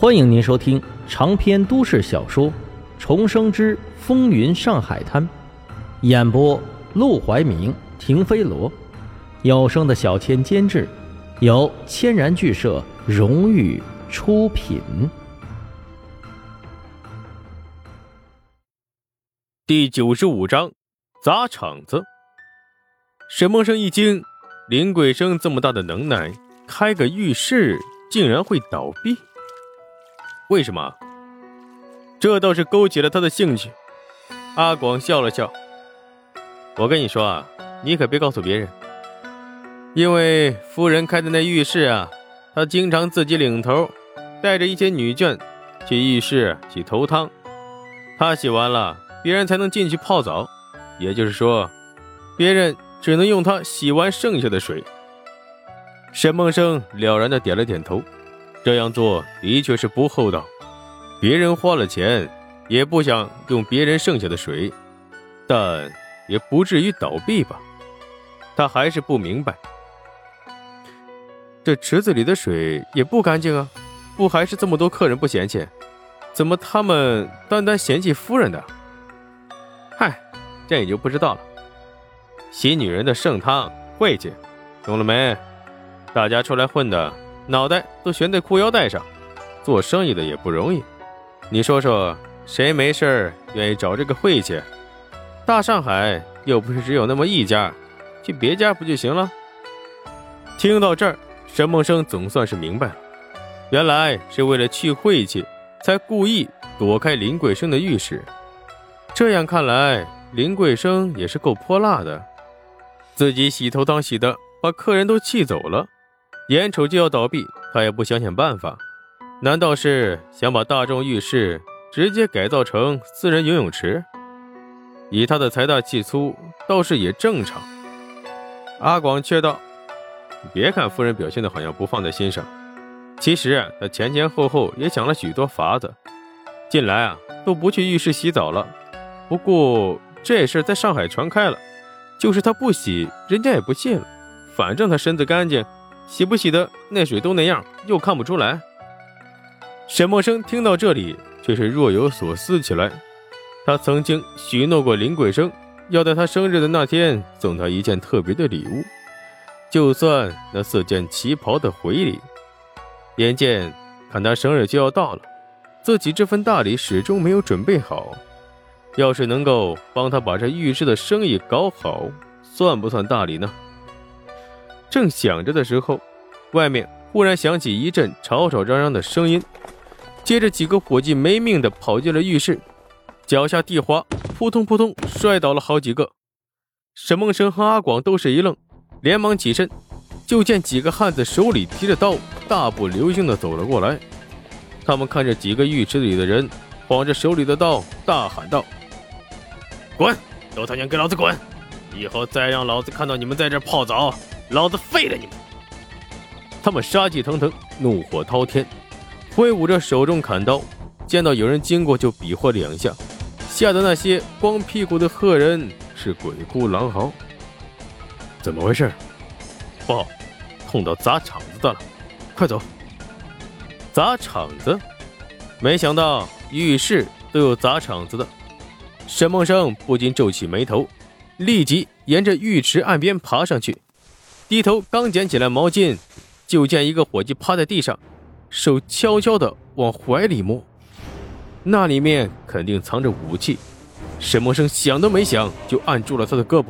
欢迎您收听长篇都市小说《重生之风云上海滩》，演播：陆怀明、停飞罗，有声的小千监制，由千然剧社荣誉出品。第九十五章，砸场子。沈梦生一惊，林桂生这么大的能耐，开个浴室竟然会倒闭？为什么？这倒是勾起了他的兴趣。阿广笑了笑：“我跟你说啊，你可别告诉别人，因为夫人开的那浴室啊，她经常自己领头，带着一些女眷去浴室洗头汤。她洗完了，别人才能进去泡澡。也就是说，别人只能用她洗完剩下的水。”沈梦生了然的点了点头。这样做的确是不厚道，别人花了钱，也不想用别人剩下的水，但也不至于倒闭吧？他还是不明白，这池子里的水也不干净啊，不还是这么多客人不嫌弃，怎么他们单单嫌弃夫人的？嗨，这你就不知道了。洗女人的圣汤晦气，懂了没？大家出来混的。脑袋都悬在裤腰带上，做生意的也不容易。你说说，谁没事愿意找这个晦气？大上海又不是只有那么一家，去别家不就行了？听到这儿，沈梦生总算是明白了，原来是为了去晦气，才故意躲开林桂生的浴室。这样看来，林桂生也是够泼辣的，自己洗头汤洗的，把客人都气走了。眼瞅就要倒闭，他也不想想办法，难道是想把大众浴室直接改造成私人游泳池？以他的财大气粗，倒是也正常。阿广却道：“别看夫人表现的好像不放在心上，其实他前前后后也想了许多法子，近来啊都不去浴室洗澡了。不过这事在上海传开了，就是他不洗，人家也不信了。反正他身子干净。”洗不洗的那水都那样，又看不出来。沈默生听到这里，却是若有所思起来。他曾经许诺过林桂生，要在他生日的那天送他一件特别的礼物，就算那四件旗袍的回礼。眼见看他生日就要到了，自己这份大礼始终没有准备好。要是能够帮他把这浴室的生意搞好，算不算大礼呢？正想着的时候，外面忽然响起一阵吵吵嚷嚷的声音，接着几个伙计没命的跑进了浴室，脚下地滑，扑通扑通摔倒了好几个。沈梦生和阿广都是一愣，连忙起身，就见几个汉子手里提着刀，大步流星的走了过来。他们看着几个浴池里的人，晃着手里的刀，大喊道：“滚！都他娘给老子滚！以后再让老子看到你们在这泡澡！”老子废了你们！他们杀气腾腾，怒火滔天，挥舞着手中砍刀，见到有人经过就比划两下，吓得那些光屁股的赫人是鬼哭狼嚎。怎么回事？不好，碰到砸场子的了！快走！砸场子？没想到浴室都有砸场子的。沈梦生不禁皱起眉头，立即沿着浴池岸边爬上去。低头刚捡起来毛巾，就见一个伙计趴在地上，手悄悄地往怀里摸，那里面肯定藏着武器。沈默生想都没想就按住了他的胳膊。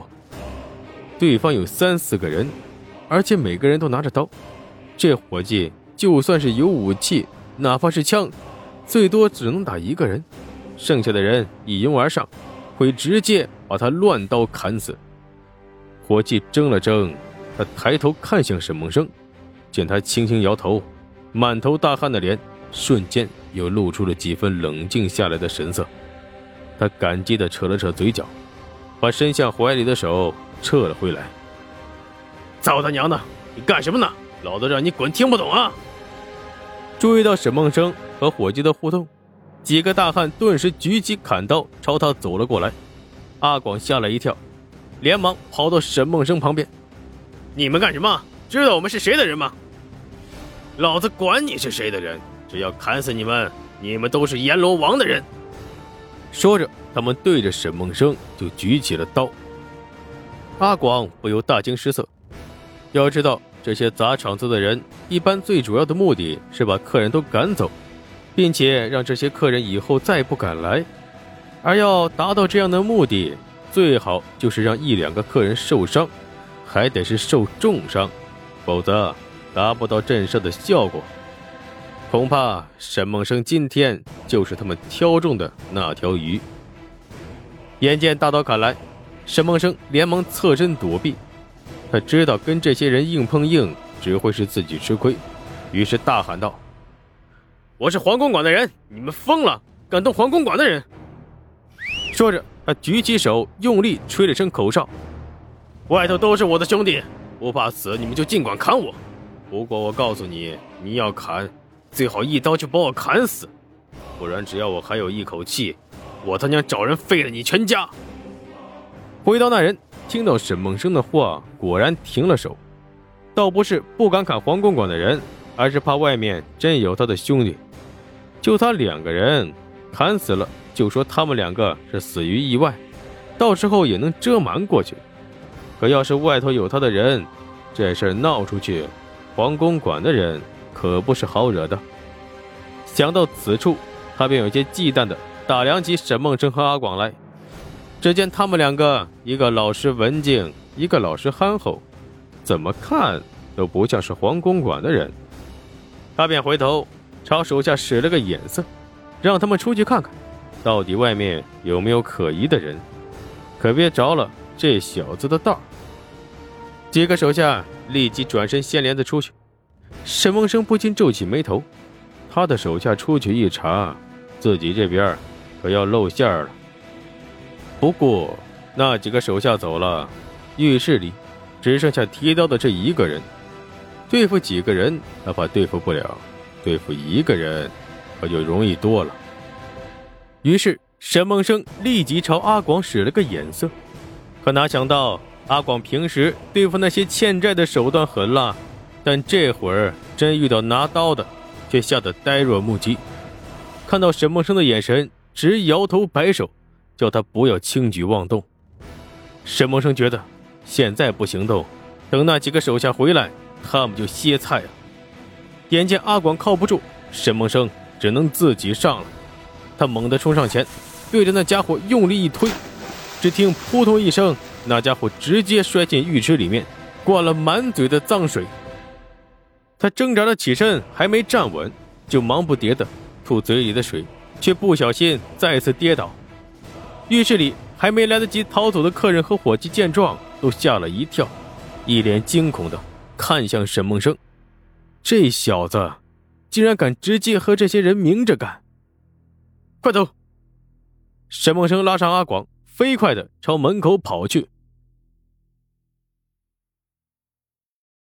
对方有三四个人，而且每个人都拿着刀。这伙计就算是有武器，哪怕是枪，最多只能打一个人，剩下的人一拥而上，会直接把他乱刀砍死。伙计怔了怔。他抬头看向沈梦生，见他轻轻摇头，满头大汗的脸瞬间又露出了几分冷静下来的神色。他感激地扯了扯嘴角，把伸向怀里的手撤了回来。操他娘的，你干什么呢？老子让你滚，听不懂啊！注意到沈梦生和伙计的互动，几个大汉顿时举起砍刀朝他走了过来。阿广吓了一跳，连忙跑到沈梦生旁边。你们干什么？知道我们是谁的人吗？老子管你是谁的人，只要砍死你们，你们都是阎罗王的人。说着，他们对着沈梦生就举起了刀。阿广不由大惊失色。要知道，这些砸场子的人，一般最主要的目的是把客人都赶走，并且让这些客人以后再不敢来。而要达到这样的目的，最好就是让一两个客人受伤，还得是受重伤，否则达不到震慑的效果。恐怕沈梦生今天就是他们挑中的那条鱼。眼见大刀砍来，沈梦生连忙侧身躲避。他知道跟这些人硬碰硬只会是自己吃亏，于是大喊道：“我是黄公馆的人，你们疯了！敢动黄公馆的人！”说着，他举起手，用力吹了声口哨：“外头都是我的兄弟，不怕死，你们就尽管砍我。不过我告诉你，你要砍。”最好一刀就把我砍死，不然只要我还有一口气，我他娘找人废了你全家！回刀那人听到沈梦生的话，果然停了手，倒不是不敢砍黄公馆的人，而是怕外面真有他的兄弟。就他两个人，砍死了就说他们两个是死于意外，到时候也能遮瞒过去。可要是外头有他的人，这事闹出去，黄公馆的人。可不是好惹的。想到此处，他便有些忌惮的打量起沈梦生和阿广来。只见他们两个，一个老实文静，一个老实憨厚，怎么看都不像是黄公馆的人。他便回头朝手下使了个眼色，让他们出去看看，到底外面有没有可疑的人，可别着了这小子的道。几个手下立即转身掀帘子出去。沈梦生不禁皱起眉头，他的手下出去一查，自己这边可要露馅了。不过那几个手下走了，浴室里只剩下提刀的这一个人。对付几个人，他怕对付不了；对付一个人，可就容易多了。于是沈梦生立即朝阿广使了个眼色，可哪想到阿广平时对付那些欠债的手段狠辣。但这会儿真遇到拿刀的，却吓得呆若木鸡。看到沈梦生的眼神，直摇头摆手，叫他不要轻举妄动。沈梦生觉得现在不行动，等那几个手下回来，他们就歇菜了。眼见阿广靠不住，沈梦生只能自己上了。他猛地冲上前，对着那家伙用力一推，只听扑通一声，那家伙直接摔进浴池里面，灌了满嘴的脏水。他挣扎着起身，还没站稳，就忙不迭的吐嘴里的水，却不小心再次跌倒。浴室里还没来得及逃走的客人和伙计见状，都吓了一跳，一脸惊恐的看向沈梦生。这小子竟然敢直接和这些人明着干！快走！沈梦生拉上阿广，飞快的朝门口跑去。